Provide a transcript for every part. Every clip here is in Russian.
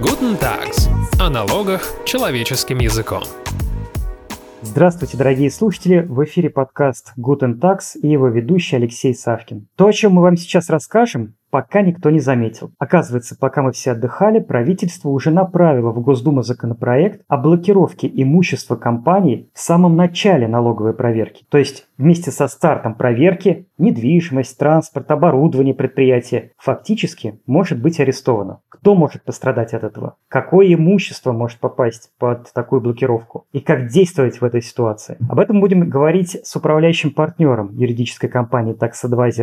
Guten Tags. О налогах человеческим языком. Здравствуйте, дорогие слушатели! В эфире подкаст Guten Tax и его ведущий Алексей Савкин. То, о чем мы вам сейчас расскажем, пока никто не заметил. Оказывается, пока мы все отдыхали, правительство уже направило в Госдуму законопроект о блокировке имущества компаний в самом начале налоговой проверки. То есть вместе со стартом проверки недвижимость, транспорт, оборудование предприятия фактически может быть арестовано. Кто может пострадать от этого? Какое имущество может попасть под такую блокировку? И как действовать в этой ситуации? Об этом будем говорить с управляющим партнером юридической компании Tax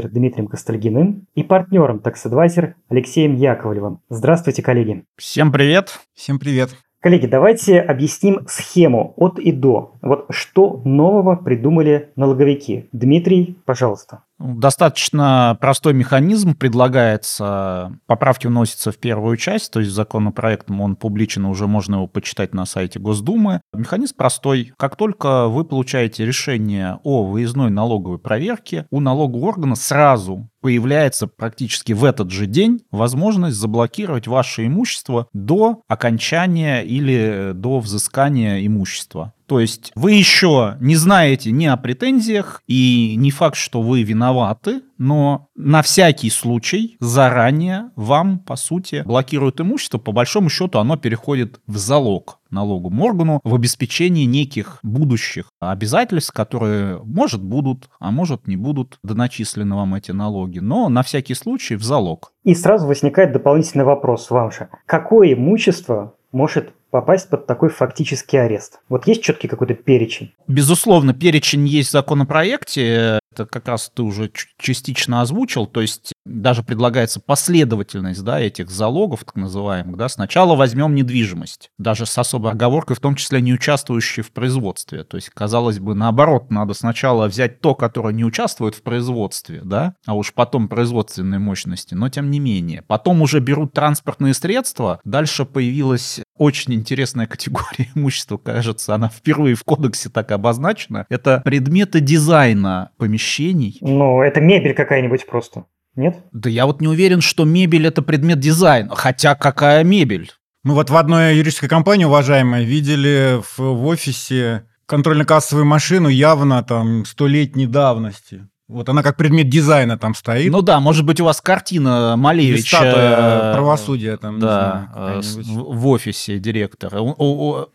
Дмитрием Костальгиным и партнером партнером Tax Advisor Алексеем Яковлевым. Здравствуйте, коллеги. Всем привет. Всем привет. Коллеги, давайте объясним схему от и до. Вот что нового придумали налоговики. Дмитрий, пожалуйста. Достаточно простой механизм предлагается. Поправки вносятся в первую часть, то есть законопроектом он публичен, уже можно его почитать на сайте Госдумы. Механизм простой. Как только вы получаете решение о выездной налоговой проверке, у налогового органа сразу появляется практически в этот же день возможность заблокировать ваше имущество до окончания или до взыскания имущества. То есть вы еще не знаете ни о претензиях, и не факт, что вы виноваты, но на всякий случай заранее вам, по сути, блокируют имущество. По большому счету оно переходит в залог налоговому органу в обеспечении неких будущих обязательств, которые, может, будут, а может, не будут доначислены вам эти налоги, но на всякий случай в залог. И сразу возникает дополнительный вопрос вам же. Какое имущество может попасть под такой фактический арест? Вот есть четкий какой-то перечень? Безусловно, перечень есть в законопроекте. Это как раз ты уже частично озвучил. То есть даже предлагается последовательность да, этих залогов, так называемых. Да. Сначала возьмем недвижимость, даже с особой оговоркой, в том числе не участвующие в производстве. То есть, казалось бы, наоборот, надо сначала взять то, которое не участвует в производстве, да, а уж потом производственные мощности, но тем не менее. Потом уже берут транспортные средства. Дальше появилась очень интересная категория имущества, кажется, она впервые в кодексе так обозначена. Это предметы дизайна помещений. Ну, это мебель какая-нибудь просто. Нет? Да я вот не уверен, что мебель это предмет дизайна. Хотя какая мебель? Мы вот в одной юридической компании, уважаемая, видели в, в офисе контрольно-кассовую машину явно там столетней давности. Вот она как предмет дизайна там стоит. Ну да, может быть, у вас картина Малевича. статуя правосудия там. Да, знаю, в офисе директора.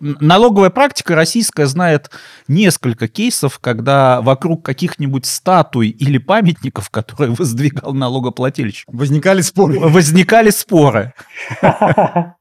Налоговая практика российская знает несколько кейсов, когда вокруг каких-нибудь статуй или памятников, которые воздвигал налогоплательщик. Возникали споры. Возникали споры.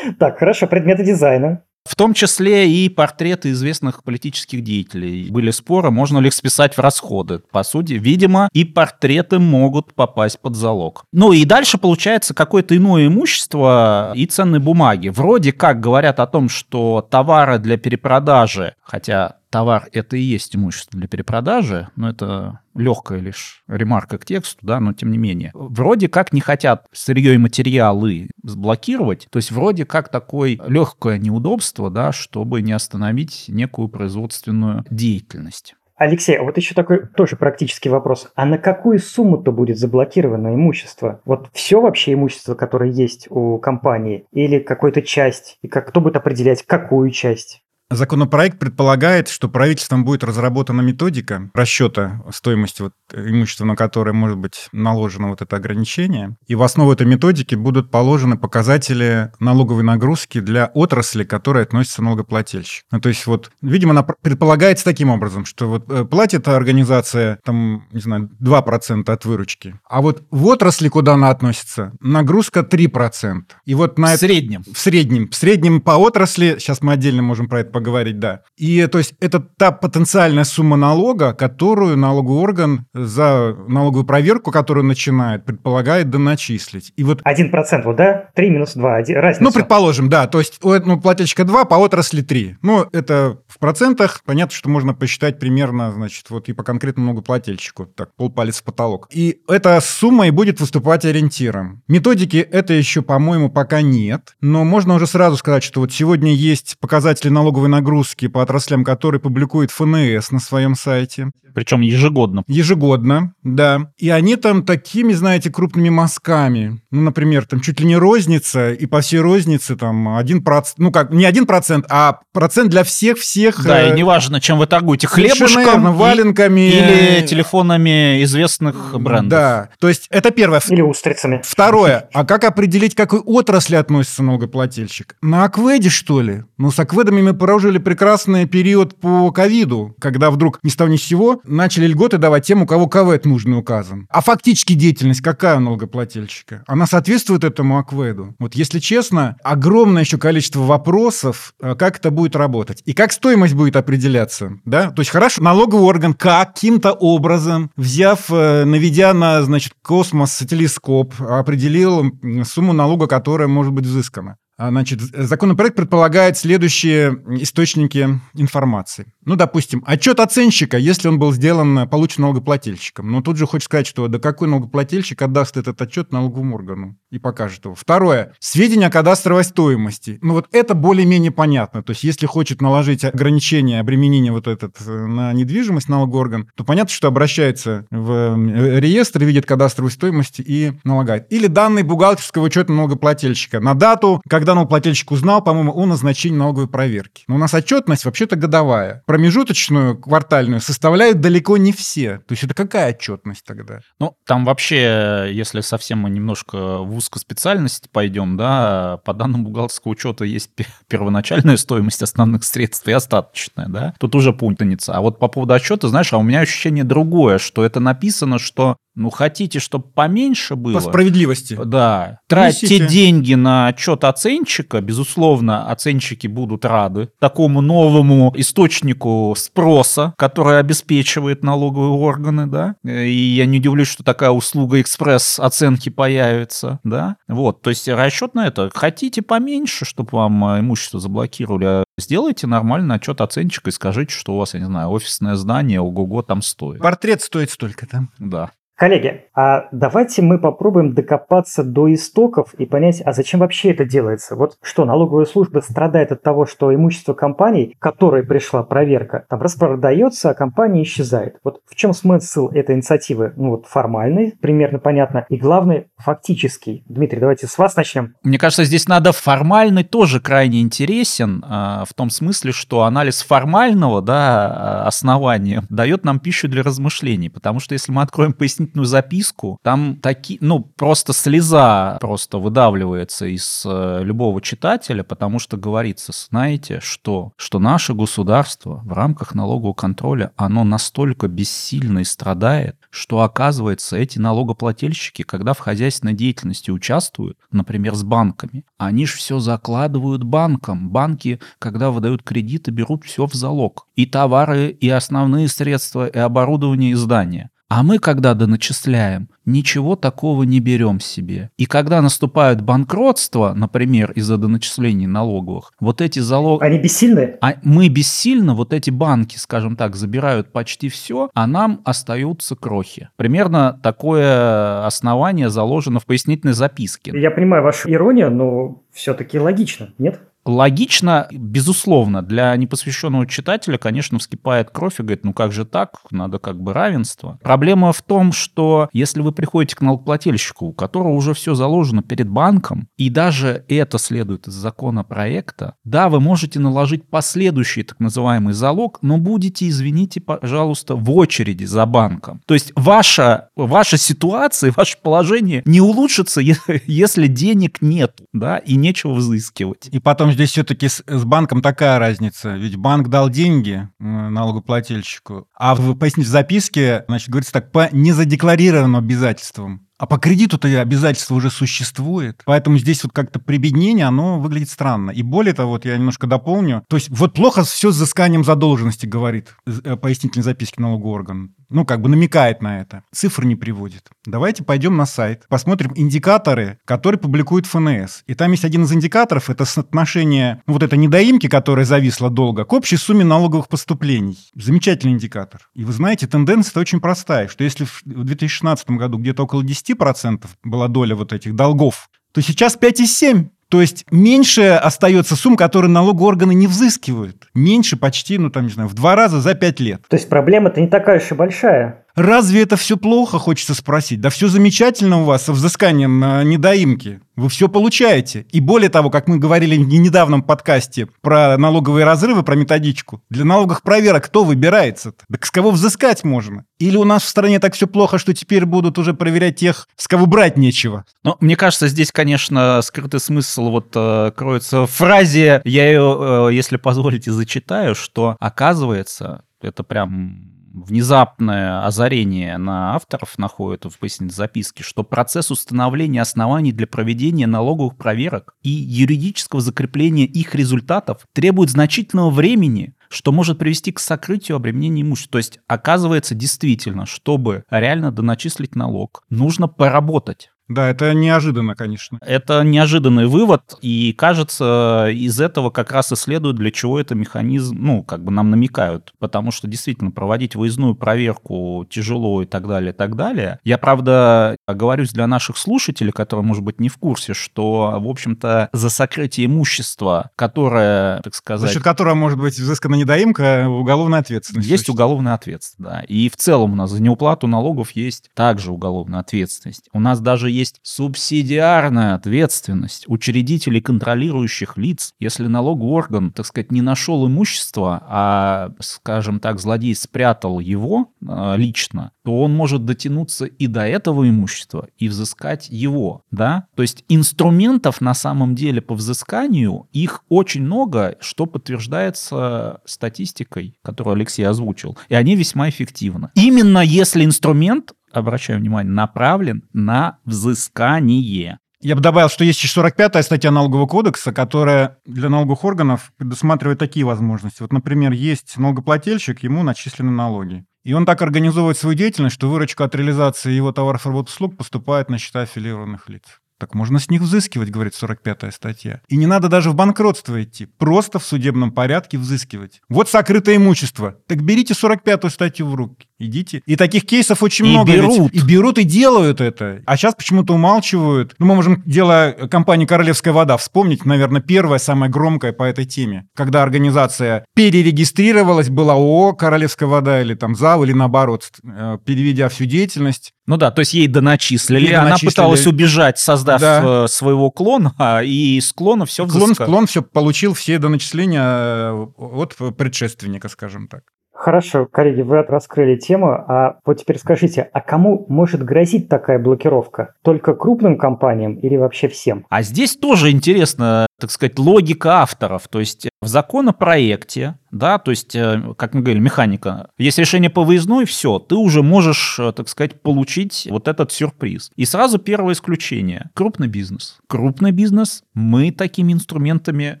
Так, хорошо, предметы дизайна. В том числе и портреты известных политических деятелей. Были споры, можно ли их списать в расходы. По сути, видимо, и портреты могут попасть под залог. Ну и дальше получается какое-то иное имущество и ценные бумаги. Вроде как говорят о том, что товары для перепродажи, хотя товар — это и есть имущество для перепродажи, но это легкая лишь ремарка к тексту, да, но тем не менее. Вроде как не хотят сырье и материалы сблокировать, то есть вроде как такое легкое неудобство, да, чтобы не остановить некую производственную деятельность. Алексей, а вот еще такой тоже практический вопрос. А на какую сумму-то будет заблокировано имущество? Вот все вообще имущество, которое есть у компании, или какую-то часть? И как, кто будет определять, какую часть? Законопроект предполагает, что правительством будет разработана методика расчета стоимости вот имущества, на которое может быть наложено вот это ограничение. И в основу этой методики будут положены показатели налоговой нагрузки для отрасли, которая относится налогоплательщик. Ну, то есть вот, видимо, она предполагается таким образом, что вот э, платит организация, там, не знаю, 2% от выручки, а вот в отрасли, куда она относится, нагрузка 3%. И вот на в среднем. В среднем. В среднем по отрасли, сейчас мы отдельно можем про это поговорить, да. И то есть это та потенциальная сумма налога, которую налоговый орган за налоговую проверку, которую начинает, предполагает доначислить. И вот... Один процент, вот, да? Три минус два, разница. Ну, предположим, да. То есть у этого плательщика 2, по отрасли 3. Ну, это в процентах. Понятно, что можно посчитать примерно, значит, вот и по конкретному многоплательщику. Так, полпалец в потолок. И эта сумма и будет выступать ориентиром. Методики это еще, по-моему, пока нет. Но можно уже сразу сказать, что вот сегодня есть показатели налоговой налоговой нагрузки по отраслям, которые публикует ФНС на своем сайте. Причем ежегодно. Ежегодно, да. И они там такими, знаете, крупными мазками. Ну, например, там чуть ли не розница, и по всей рознице там один процент, ну как, не один процент, а процент для всех-всех. Да, э... и неважно, чем вы торгуете, хлебушком верно, валенками. Или телефонами известных брендов. Да, то есть это первое. Или устрицами. Второе, а как определить, к какой отрасли относится налогоплательщик? На Акведе, что ли? Ну, с Акведами мы прожили прекрасный период по ковиду, когда вдруг ни с того ни с сего начали льготы давать тем, у кого КВЭД нужный указан. А фактически деятельность какая у налогоплательщика? Она соответствует этому АКВЭДу? Вот если честно, огромное еще количество вопросов, э, как это будет работать. И как стоимость будет определяться. Да? То есть хорошо, налоговый орган каким-то образом, взяв, э, наведя на, значит, космос телескоп, определил сумму налога, которая может быть взыскана. А, значит, законопроект предполагает следующие источники информации. Ну, допустим, отчет оценщика, если он был сделан, получен налогоплательщиком. Но тут же хочется сказать, что да какой налогоплательщик отдаст этот отчет налоговому органу и покажет его. Второе. Сведения о кадастровой стоимости. Ну, вот это более-менее понятно. То есть, если хочет наложить ограничение, обременение вот этот э, на недвижимость налоговый орган, то понятно, что обращается в реестр, видит кадастровую стоимость и налагает. Или данные бухгалтерского учета налогоплательщика на дату, когда налогоплательщик узнал, по-моему, о назначении налоговой проверки. Но у нас отчетность вообще-то годовая промежуточную квартальную составляют далеко не все. То есть это какая отчетность тогда? Ну, там вообще, если совсем мы немножко в узкую специальность пойдем, да, по данным бухгалтерского учета есть первоначальная стоимость основных средств и остаточная, да, тут уже путаница. А вот по поводу отчета, знаешь, а у меня ощущение другое, что это написано, что ну, хотите, чтобы поменьше было? По справедливости. Да. Тратьте Несите. деньги на отчет оценщика. Безусловно, оценщики будут рады такому новому источнику спроса, который обеспечивает налоговые органы, да. И я не удивлюсь, что такая услуга экспресс-оценки появится, да. Вот, то есть расчет на это. Хотите поменьше, чтобы вам э, имущество заблокировали, а сделайте нормальный отчет оценщика и скажите, что у вас, я не знаю, офисное здание, ого-го, там стоит. Портрет стоит столько, да? Коллеги, а давайте мы попробуем докопаться до истоков и понять, а зачем вообще это делается. Вот что, налоговая служба страдает от того, что имущество компаний, которой пришла проверка, там распродается, а компания исчезает. Вот в чем смысл этой инициативы? Ну вот формальный, примерно понятно, и главный, фактический. Дмитрий, давайте с вас начнем. Мне кажется, здесь надо формальный тоже крайне интересен, а, в том смысле, что анализ формального да, основания дает нам пищу для размышлений, потому что если мы откроем пояснение пояснительную записку, там такие, ну, просто слеза просто выдавливается из э, любого читателя, потому что говорится, знаете, что? Что наше государство в рамках налогового контроля, оно настолько бессильно и страдает, что, оказывается, эти налогоплательщики, когда в хозяйственной деятельности участвуют, например, с банками, они же все закладывают банкам. Банки, когда выдают кредиты, берут все в залог. И товары, и основные средства, и оборудование, и здания. А мы, когда доначисляем, ничего такого не берем себе. И когда наступают банкротства, например, из-за доначислений налоговых, вот эти залоги... Они бессильны? А мы бессильны, вот эти банки, скажем так, забирают почти все, а нам остаются крохи. Примерно такое основание заложено в пояснительной записке. Я понимаю вашу иронию, но все-таки логично, нет? Логично, безусловно, для непосвященного читателя, конечно, вскипает кровь и говорит, ну как же так, надо как бы равенство. Проблема в том, что если вы приходите к налогоплательщику, у которого уже все заложено перед банком, и даже это следует из законопроекта, да, вы можете наложить последующий так называемый залог, но будете, извините, пожалуйста, в очереди за банком. То есть ваша, ваша ситуация, ваше положение не улучшится, если денег нет, да, и нечего взыскивать. И потом здесь все-таки с, с банком такая разница. Ведь банк дал деньги э, налогоплательщику, а в пояснительной записке, значит, говорится так, по незадекларированным обязательствам. А по кредиту-то обязательство уже существует. Поэтому здесь вот как-то прибеднение, оно выглядит странно. И более того, вот я немножко дополню. То есть вот плохо все с взысканием задолженности, говорит э, пояснительной записки налоговый орган. Ну, как бы намекает на это. Цифр не приводит. Давайте пойдем на сайт, посмотрим индикаторы, которые публикует ФНС. И там есть один из индикаторов, это соотношение, ну, вот это недоимки, которая зависла долго, к общей сумме налоговых поступлений. Замечательный индикатор. И вы знаете, тенденция очень простая, что если в 2016 году где-то около 10 10% была доля вот этих долгов, то сейчас 5,7%. То есть меньше остается сумм, которые налоговые органы не взыскивают. Меньше почти, ну там, не знаю, в два раза за пять лет. То есть проблема-то не такая уж и большая. Разве это все плохо, хочется спросить? Да все замечательно у вас со взысканием на недоимки. Вы все получаете. И более того, как мы говорили в недавнем подкасте про налоговые разрывы, про методичку, для налоговых проверок кто выбирается? -то? Да с кого взыскать можно? Или у нас в стране так все плохо, что теперь будут уже проверять тех, с кого брать нечего? Ну, мне кажется, здесь, конечно, скрытый смысл вот э, кроется в фразе, я ее, э, если позволите, зачитаю, что оказывается, это прям внезапное озарение на авторов находит в пояснительной записке, что процесс установления оснований для проведения налоговых проверок и юридического закрепления их результатов требует значительного времени, что может привести к сокрытию обременения имущества. То есть, оказывается, действительно, чтобы реально доначислить налог, нужно поработать. Да, это неожиданно, конечно. Это неожиданный вывод, и кажется, из этого как раз и следует, для чего это механизм, ну, как бы нам намекают, потому что действительно проводить выездную проверку тяжело и так далее, и так далее. Я, правда, оговорюсь для наших слушателей, которые, может быть, не в курсе, что, в общем-то, за сокрытие имущества, которое, так сказать... За счет которого может быть взыскана недоимка, уголовная ответственность. Есть уголовная ответственность, да. И в целом у нас за неуплату налогов есть также уголовная ответственность. У нас даже есть субсидиарная ответственность учредителей контролирующих лиц, если налоговый орган, так сказать, не нашел имущество, а, скажем так, злодей спрятал его э, лично, то он может дотянуться и до этого имущества и взыскать его, да? То есть инструментов на самом деле по взысканию их очень много, что подтверждается статистикой, которую Алексей озвучил, и они весьма эффективны. Именно если инструмент обращаю внимание, направлен на взыскание. Я бы добавил, что есть еще 45-я статья налогового кодекса, которая для налоговых органов предусматривает такие возможности. Вот, например, есть налогоплательщик, ему начислены налоги. И он так организовывает свою деятельность, что выручка от реализации его товаров, работ, услуг поступает на счета аффилированных лиц. Так можно с них взыскивать, говорит 45-я статья. И не надо даже в банкротство идти, просто в судебном порядке взыскивать. Вот сокрытое имущество. Так берите 45-ю статью в руки. Идите. И таких кейсов очень и много. Берут. Ведь. И берут, и делают это. А сейчас почему-то умалчивают. Ну, мы можем дело компании «Королевская вода» вспомнить, наверное, первая, самая громкая по этой теме. Когда организация перерегистрировалась, была ООО «Королевская вода» или там ЗАВ, или наоборот, э, переведя всю деятельность. Ну да, то есть ей доначислили. Ей Она доначислили. пыталась убежать, создав Да. э, своего клона, а, и из клона все Клон, взыскали. клон все получил все доначисления э, от предшественника, скажем так. Хорошо, коллеги, вы раскрыли тему, а вот теперь скажите, а кому может грозить такая блокировка? Только крупным компаниям или вообще всем? А здесь тоже интересно, так сказать, логика авторов. То есть в законопроекте, да, то есть, э, как мы говорили, механика, есть решение по выездной, все, ты уже можешь, э, так сказать, получить вот этот сюрприз. И сразу первое исключение. Крупный бизнес. Крупный бизнес мы такими инструментами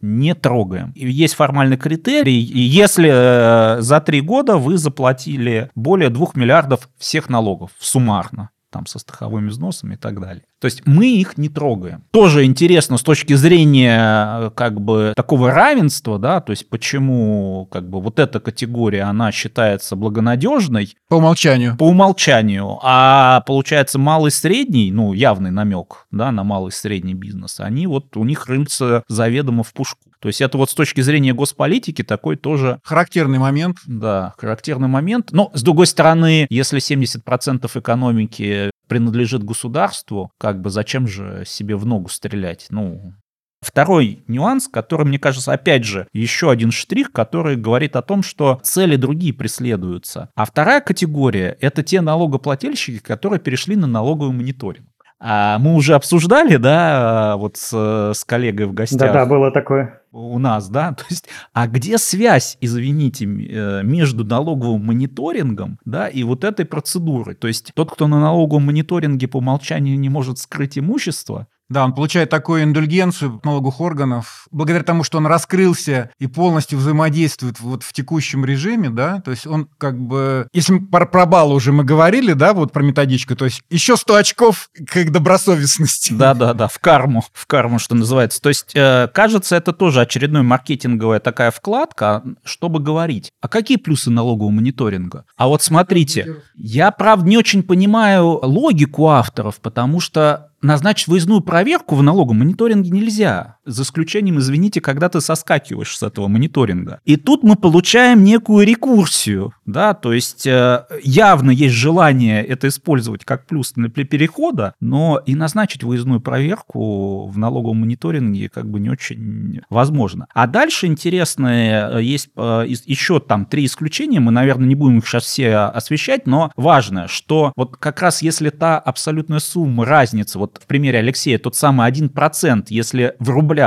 не трогаем. Есть формальный критерий, если э, за три года вы заплатили более 2 миллиардов всех налогов суммарно, там со страховыми взносами и так далее. То есть мы их не трогаем. Тоже интересно с точки зрения э, как бы такого равенства, да, то есть почему как бы вот эта категория, она считается благонадежной По умолчанию. по умолчанию, а получается малый средний, ну явный намек, да, на малый средний бизнес, они вот у них рыльца заведомо в пушку. То есть это вот с точки зрения госполитики такой тоже Характерный момент. да, характерный момент. Но, с другой стороны, если 70% экономики принадлежит государству, как бы зачем же себе в ногу стрелять? Ну, Второй нюанс, который, мне кажется, опять же, еще один штрих, который говорит о том, что цели другие преследуются. А вторая категория — это те налогоплательщики, которые перешли на налоговый мониторинг. А мы уже обсуждали, да, вот с, с коллегой в гостях Да-да, было такое. у нас, да, то есть, а где связь, извините, э, между налоговым мониторингом, да, и вот этой процедурой? То есть тот, кто на налоговом мониторинге по умолчанию не может скрыть имущество, Да, он получает такую индульгенцию налоговых органов благодаря тому, что он раскрылся и полностью взаимодействует вот в текущем режиме, да, то есть он как бы, если мы про, про баллы уже мы говорили, да, вот про методичку, то есть еще 100 очков к добросовестности. Да-да-да, в карму, в карму, что называется. То есть, э, кажется, это тоже очередной маркетинговая такая вкладка, чтобы говорить, а какие плюсы налогового мониторинга? А вот смотрите, я, правда, не очень понимаю логику авторов, потому что назначить выездную проверку в налоговом мониторинге нельзя. За исключением, извините, когда ты соскакиваешь с этого мониторинга. И тут мы получаем некую рекурсию, да, то есть э, явно есть желание это использовать как плюс для перехода, но и назначить выездную проверку в налоговом мониторинге как бы не очень возможно. А дальше интересное, э, есть э, еще там три исключения, мы, наверное, не будем их сейчас все освещать, но важно, что вот как раз если та абсолютная сумма, разница, вот в примере Алексея, тот самый 1%, если в рублях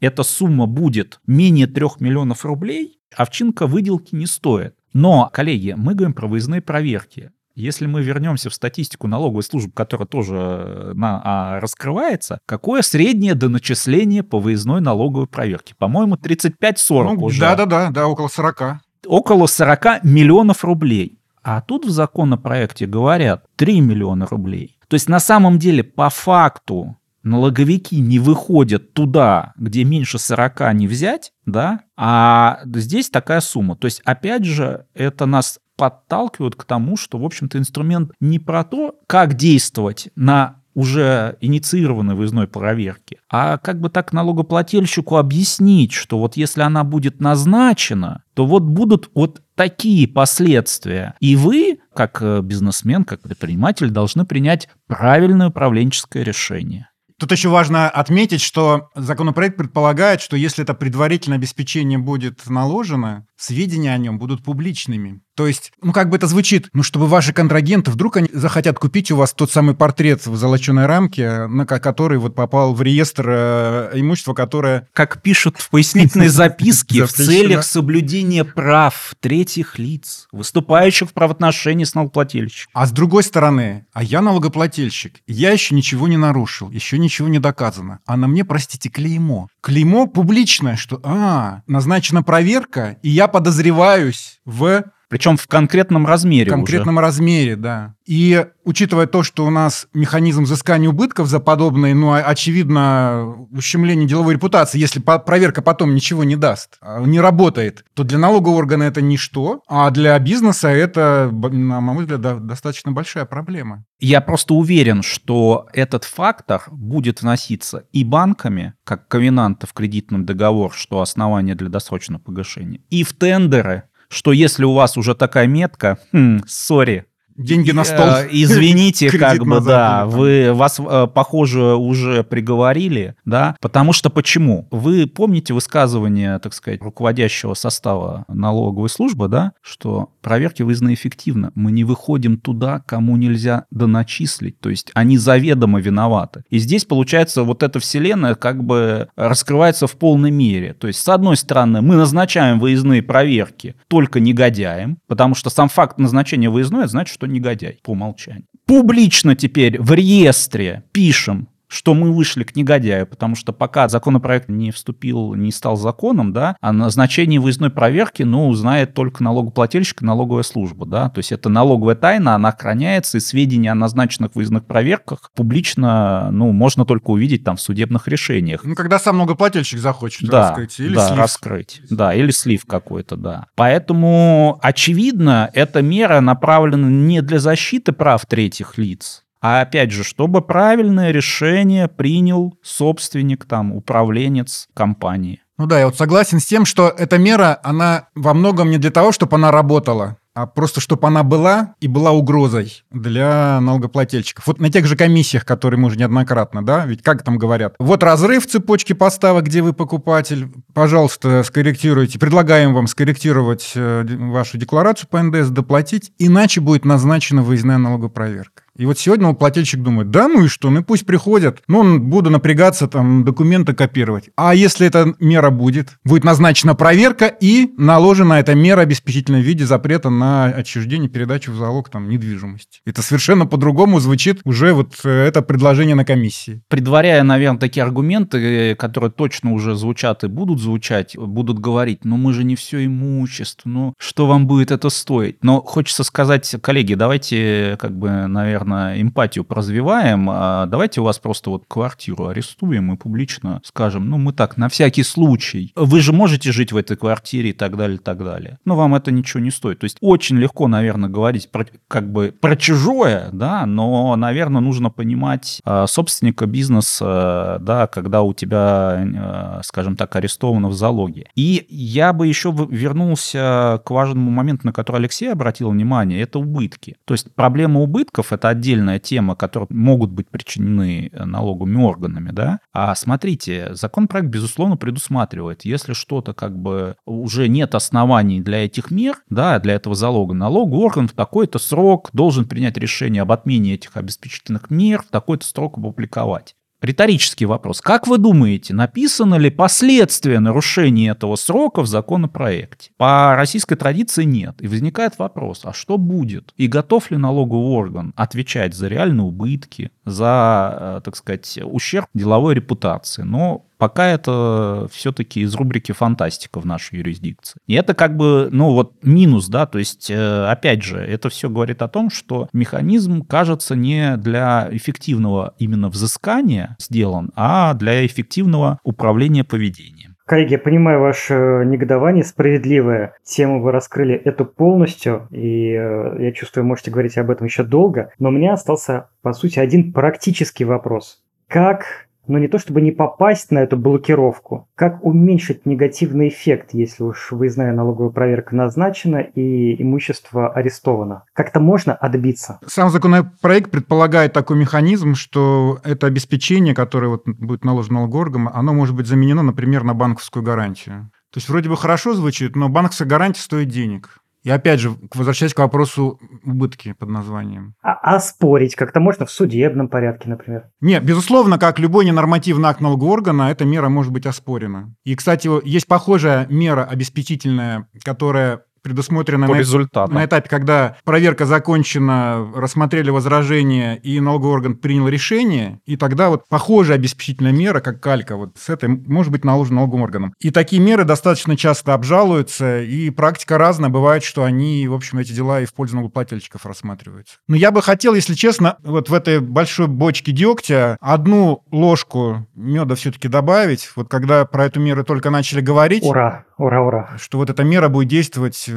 эта сумма будет менее 3 миллионов рублей, овчинка выделки не стоит. Но, коллеги, мы говорим про выездные проверки. Если мы вернемся в статистику налоговой службы, которая тоже э, на, а, раскрывается, какое среднее доначисление по выездной налоговой проверке? По-моему, 35-40 ну, уже. Да-да-да, да, около 40. Около 40 миллионов рублей. А тут в законопроекте говорят 3 миллиона рублей. То есть на самом деле по факту налоговики не выходят туда, где меньше 40 не взять, да, а здесь такая сумма. То есть, опять же, это нас подталкивают к тому, что, в общем-то, инструмент не про то, как действовать на уже инициированной выездной проверки, а как бы так налогоплательщику объяснить, что вот если она будет назначена, то вот будут вот такие последствия. И вы, как э, бизнесмен, как предприниматель, должны принять правильное управленческое решение. Тут еще важно отметить, что законопроект предполагает, что если это предварительное обеспечение будет наложено, сведения о нем будут публичными. То есть, ну как бы это звучит, ну чтобы ваши контрагенты, вдруг они захотят купить у вас тот самый портрет в золоченой рамке, на который вот попал в реестр э, имущества, которое... Как пишут в пояснительной записке, в целях соблюдения прав третьих лиц, выступающих в правоотношении с налогоплательщиком. А с другой стороны, а я налогоплательщик, я еще ничего не нарушил, еще ничего не доказано, а на мне, простите, клеймо. Клеймо публичное, что, а, назначена проверка, и я подозреваюсь в причем в конкретном размере. В конкретном уже. размере, да. И учитывая то, что у нас механизм взыскания убытков за подобное, ну, очевидно, ущемление деловой репутации, если проверка потом ничего не даст, а, не работает, то для налогового органа это ничто, а для бизнеса это, на мой взгляд, достаточно большая проблема. Я просто уверен, что этот фактор будет вноситься и банками, как ковенанта в кредитном договор, что основание для досрочного погашения, и в тендеры, что если у вас уже такая метка, хм, сори, деньги на стол. Э, извините, как бы, да, вы, вас, э, похоже, уже приговорили, да, потому что почему? Вы помните высказывание, так сказать, руководящего состава налоговой службы, да, что проверки вызваны эффективно, мы не выходим туда, кому нельзя доначислить, то есть они заведомо виноваты. И здесь, получается, вот эта вселенная как бы раскрывается в полной мере. То есть, с одной стороны, мы назначаем выездные проверки только негодяям, потому что сам факт назначения выездной, это значит, что негодяй по умолчанию. Публично теперь в реестре пишем что мы вышли к негодяю, потому что пока законопроект не вступил, не стал законом, да, о назначении выездной проверки, ну, знает только налогоплательщик и налоговая служба, да, то есть это налоговая тайна, она охраняется, и сведения о назначенных выездных проверках публично, ну, можно только увидеть там в судебных решениях. Ну, когда сам налогоплательщик захочет да, раскрыть, или да, слив. раскрыть, да, или слив какой-то, да. Поэтому, очевидно, эта мера направлена не для защиты прав третьих лиц, а опять же, чтобы правильное решение принял собственник, там, управленец компании. Ну да, я вот согласен с тем, что эта мера, она во многом не для того, чтобы она работала, а просто чтобы она была и была угрозой для налогоплательщиков. Вот на тех же комиссиях, которые мы уже неоднократно, да, ведь как там говорят, вот разрыв цепочки поставок, где вы покупатель, пожалуйста, скорректируйте, предлагаем вам скорректировать э, вашу декларацию по НДС, доплатить, иначе будет назначена выездная налогопроверка. И вот сегодня плательщик думает, да ну и что, ну пусть приходят, ну буду напрягаться, там, документы копировать. А если эта мера будет, будет назначена проверка и наложена эта мера обеспечительная в виде запрета на отчуждение, передачу в залог там недвижимости. Это совершенно по-другому звучит уже вот э, это предложение на комиссии. Предваряя, наверное, такие аргументы, э, которые точно уже звучат и будут звучать, будут говорить, ну мы же не все имущество, ну что вам будет это стоить? Но хочется сказать, коллеги, давайте как бы, наверное, наверное, эмпатию проразвиваем. А давайте у вас просто вот квартиру арестуем и публично скажем, ну, мы так, на всякий случай. Вы же можете жить в этой квартире и так далее, и так далее. Но вам это ничего не стоит. То есть очень легко, наверное, говорить про, как бы про чужое, да, но, наверное, нужно понимать э, собственника бизнеса, да, когда у тебя, э, скажем так, арестовано в залоге. И я бы еще вернулся к важному моменту, на который Алексей обратил внимание, это убытки. То есть проблема убытков — это отдельная тема, которые могут быть причинены налоговыми органами, да. А смотрите, законопроект, безусловно, предусматривает, если что-то как бы уже нет оснований для этих мер, да, для этого залога, налоговый орган в такой-то срок должен принять решение об отмене этих обеспечительных мер, в такой-то срок опубликовать. Риторический вопрос. Как вы думаете, написано ли последствия нарушения этого срока в законопроекте? По российской традиции нет. И возникает вопрос, а что будет? И готов ли налоговый орган отвечать за реальные убытки, за, э, так сказать, ущерб деловой репутации? Но Пока это все-таки из рубрики фантастика в нашей юрисдикции. И это как бы, ну вот минус, да, то есть, э, опять же, это все говорит о том, что механизм, кажется, не для эффективного именно взыскания сделан, а для эффективного управления поведением. Коллеги, я понимаю ваше негодование, справедливое. Тему вы раскрыли эту полностью, и э, я чувствую, можете говорить об этом еще долго. Но у меня остался, по сути, один практический вопрос. Как но не то чтобы не попасть на эту блокировку, как уменьшить негативный эффект, если уж выездная налоговая проверка назначена и имущество арестовано. Как-то можно отбиться? Сам законопроект предполагает такой механизм, что это обеспечение, которое вот будет наложено налогоорганом, оно может быть заменено, например, на банковскую гарантию. То есть вроде бы хорошо звучит, но банковская гарантия стоит денег. И опять же, возвращаясь к вопросу убытки под названием. А, а спорить как-то можно в судебном порядке, например? Нет, безусловно, как любой ненормативный акт налогового органа, эта мера может быть оспорена. И, кстати, есть похожая мера обеспечительная, которая предусмотрено по на, результатам. на этапе, когда проверка закончена, рассмотрели возражения, и налоговый орган принял решение, и тогда вот похожая обеспечительная мера, как калька, вот с этой может быть наложена налоговым органом. И такие меры достаточно часто обжалуются, и практика разная. Бывает, что они, в общем, эти дела и в пользу налогоплательщиков рассматриваются. Но я бы хотел, если честно, вот в этой большой бочке дегтя одну ложку меда все-таки добавить. Вот когда про эту меру только начали говорить... Ура! Ура, ура. Что вот эта мера будет действовать,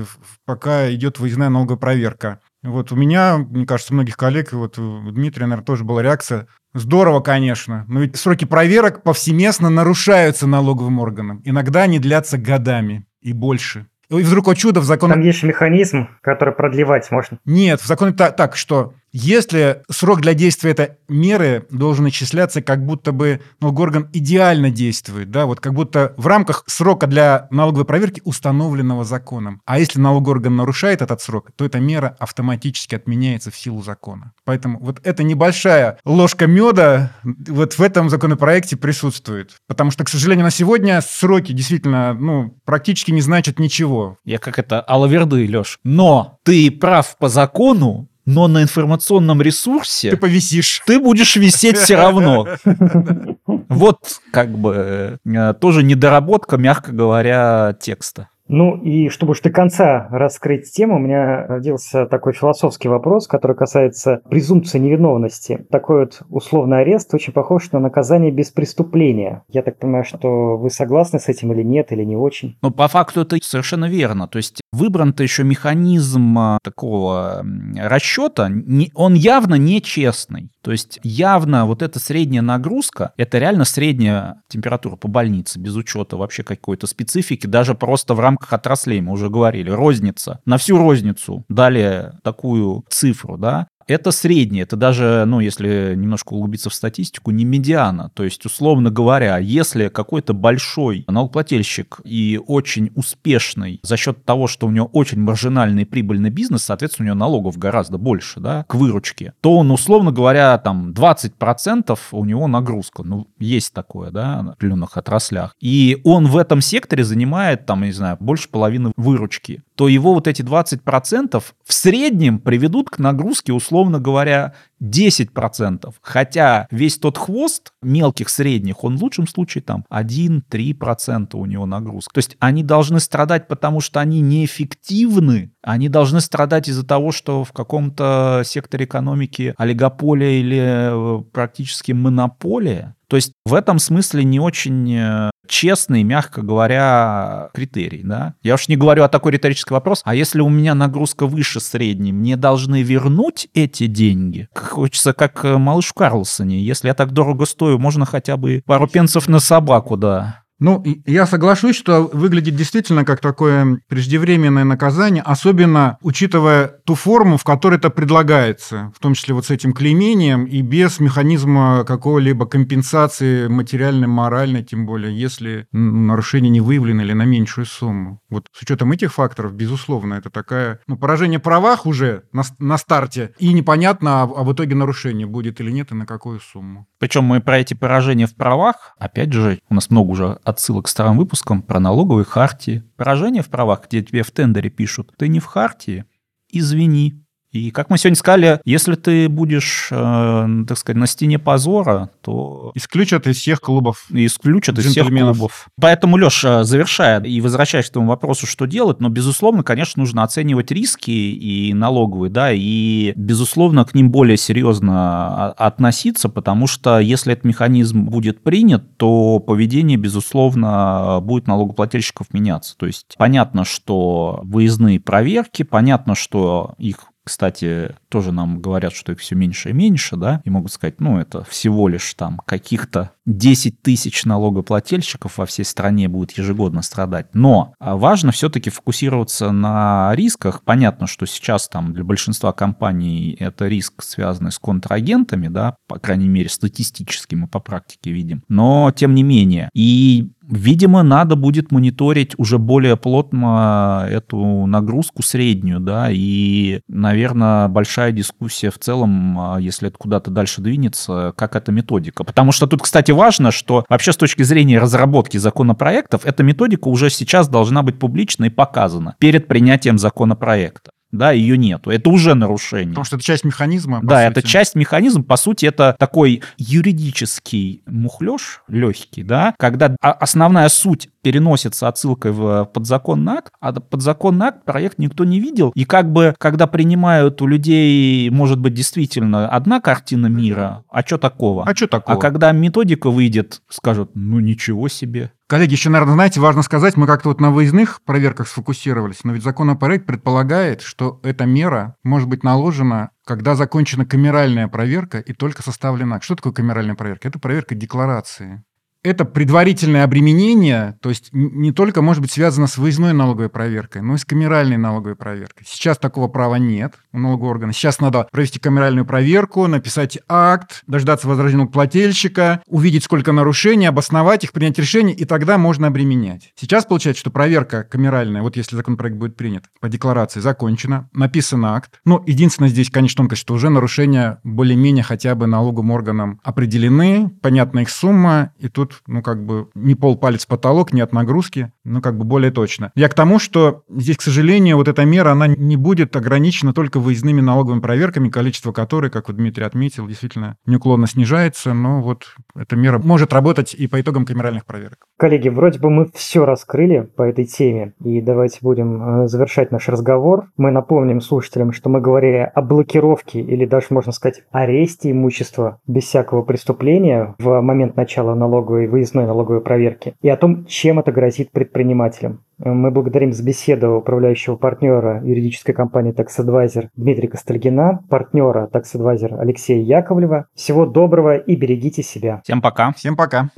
пока идет выездная налоговая проверка. Вот у меня, мне кажется, у многих коллег, вот у Дмитрия, наверное, тоже была реакция. Здорово, конечно, но ведь сроки проверок повсеместно нарушаются налоговым органом. Иногда они длятся годами и больше. И вдруг, о чудо, в законе... Там есть механизм, который продлевать можно. Нет, в законе так, так что если срок для действия этой меры должен исчисляться, как будто бы налогоорган идеально действует, да, вот как будто в рамках срока для налоговой проверки, установленного законом. А если налогоорган нарушает этот срок, то эта мера автоматически отменяется в силу закона. Поэтому вот эта небольшая ложка меда вот в этом законопроекте присутствует. Потому что, к сожалению, на сегодня сроки действительно, ну, практически не значат ничего. Я как это, алаверды, Леш. Но ты прав по закону, но на информационном ресурсе... Ты повисишь. Ты будешь висеть все равно. Вот как бы э, тоже недоработка, мягко говоря, текста. Ну и чтобы уж до конца раскрыть тему, у меня родился такой философский вопрос, который касается презумпции невиновности. Такой вот условный арест очень похож на наказание без преступления. Я так понимаю, что вы согласны с этим или нет, или не очень? Ну, по факту это совершенно верно. То есть выбран-то еще механизм а, такого расчета, он явно нечестный. То есть явно вот эта средняя нагрузка, это реально средняя температура по больнице, без учета вообще какой-то специфики, даже просто в рамках отраслей, мы уже говорили, розница. На всю розницу дали такую цифру, да, это среднее, это даже, ну, если немножко углубиться в статистику, не медиана. То есть, условно говоря, если какой-то большой налогоплательщик и очень успешный за счет того, что у него очень маржинальный прибыльный бизнес, соответственно, у него налогов гораздо больше, да, к выручке, то он, условно говоря, там 20% у него нагрузка. Ну, есть такое, да, на определенных отраслях. И он в этом секторе занимает, там, не знаю, больше половины выручки. То его вот эти 20% в среднем приведут к нагрузке, условно условно говоря, 10%. Хотя весь тот хвост мелких, средних, он в лучшем случае там 1-3% у него нагрузка. То есть они должны страдать, потому что они неэффективны, они должны страдать из-за того, что в каком-то секторе экономики олигополия или э, практически монополия. То есть в этом смысле не очень э, честный, мягко говоря, критерий. Да? Я уж не говорю о такой риторический вопрос, а если у меня нагрузка выше средней, мне должны вернуть эти деньги? Хочется как э, малыш в Карлсоне. Если я так дорого стою, можно хотя бы пару пенсов на собаку, да. Ну, я соглашусь, что выглядит действительно как такое преждевременное наказание, особенно учитывая ту форму, в которой это предлагается, в том числе вот с этим клеймением и без механизма какого-либо компенсации материальной, моральной, тем более, если нарушение не выявлено или на меньшую сумму. Вот с учетом этих факторов, безусловно, это такая, ну, поражение правах уже на, на старте, и непонятно, а, а в итоге нарушение будет или нет, и на какую сумму. Причем мы про эти поражения в правах, опять же, у нас много уже отсылок к старым выпускам про налоговые хартии. Поражение в правах, где тебе в тендере пишут, ты не в хартии, извини, и как мы сегодня сказали, если ты будешь, э, так сказать, на стене позора, то... Исключат из всех клубов. Исключат из всех клубов. Поэтому, Леша, завершая и возвращаясь к тому вопросу, что делать, но, безусловно, конечно, нужно оценивать риски и налоговые, да, и, безусловно, к ним более серьезно относиться, потому что если этот механизм будет принят, то поведение, безусловно, будет налогоплательщиков меняться. То есть понятно, что выездные проверки, понятно, что их кстати, тоже нам говорят, что их все меньше и меньше, да, и могут сказать, ну, это всего лишь там каких-то 10 тысяч налогоплательщиков во всей стране будет ежегодно страдать. Но а, важно все-таки фокусироваться на рисках. Понятно, что сейчас там для большинства компаний это риск, связанный с контрагентами, да, по крайней мере, статистически мы по практике видим. Но, тем не менее, и Видимо, надо будет мониторить уже более плотно эту нагрузку среднюю, да, и, наверное, большая дискуссия в целом, а, если это куда-то дальше двинется, как эта методика. Потому что тут, кстати, важно, что вообще с точки зрения разработки законопроектов, эта методика уже сейчас должна быть публична и показана перед принятием законопроекта да, ее нету. Это уже нарушение. Потому что это часть механизма. Да, сути. это часть механизма. По сути, это такой юридический мухлеж легкий, да, когда основная суть переносится отсылкой в подзаконный акт, а подзаконный акт проект никто не видел. И как бы, когда принимают у людей, может быть, действительно одна картина мира, а что такого? А что такого? А когда методика выйдет, скажут, ну ничего себе. Коллеги, еще, наверное, знаете, важно сказать, мы как-то вот на выездных проверках сфокусировались, но ведь законопроект предполагает, что эта мера может быть наложена когда закончена камеральная проверка и только составлен акт. Что такое камеральная проверка? Это проверка декларации это предварительное обременение, то есть не только может быть связано с выездной налоговой проверкой, но и с камеральной налоговой проверкой. Сейчас такого права нет у налогового органа. Сейчас надо провести камеральную проверку, написать акт, дождаться возражения плательщика, увидеть, сколько нарушений, обосновать их, принять решение, и тогда можно обременять. Сейчас получается, что проверка камеральная, вот если законопроект будет принят, по декларации закончена, написан акт. Ну, единственное здесь, конечно, тонкость, что уже нарушения более-менее хотя бы налоговым органам определены, понятна их сумма, и тут ну, как бы не полпалец потолок, не от нагрузки, ну, как бы более точно. Я к тому, что здесь, к сожалению, вот эта мера, она не будет ограничена только выездными налоговыми проверками, количество которой, как вот Дмитрий отметил, действительно неуклонно снижается, но вот эта мера может работать и по итогам камеральных проверок. Коллеги, вроде бы мы все раскрыли по этой теме, и давайте будем э, завершать наш разговор. Мы напомним слушателям, что мы говорили о блокировке или даже, можно сказать, аресте имущества без всякого преступления в момент начала налоговой налоговой, выездной налоговой проверки, и о том, чем это грозит предпринимателям. Мы благодарим за беседу управляющего партнера юридической компании Tax Advisor Дмитрия Костальгина, партнера Tax Advisor Алексея Яковлева. Всего доброго и берегите себя. Всем пока. Всем пока.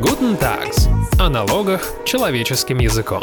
Guten Tags. О налогах человеческим языком.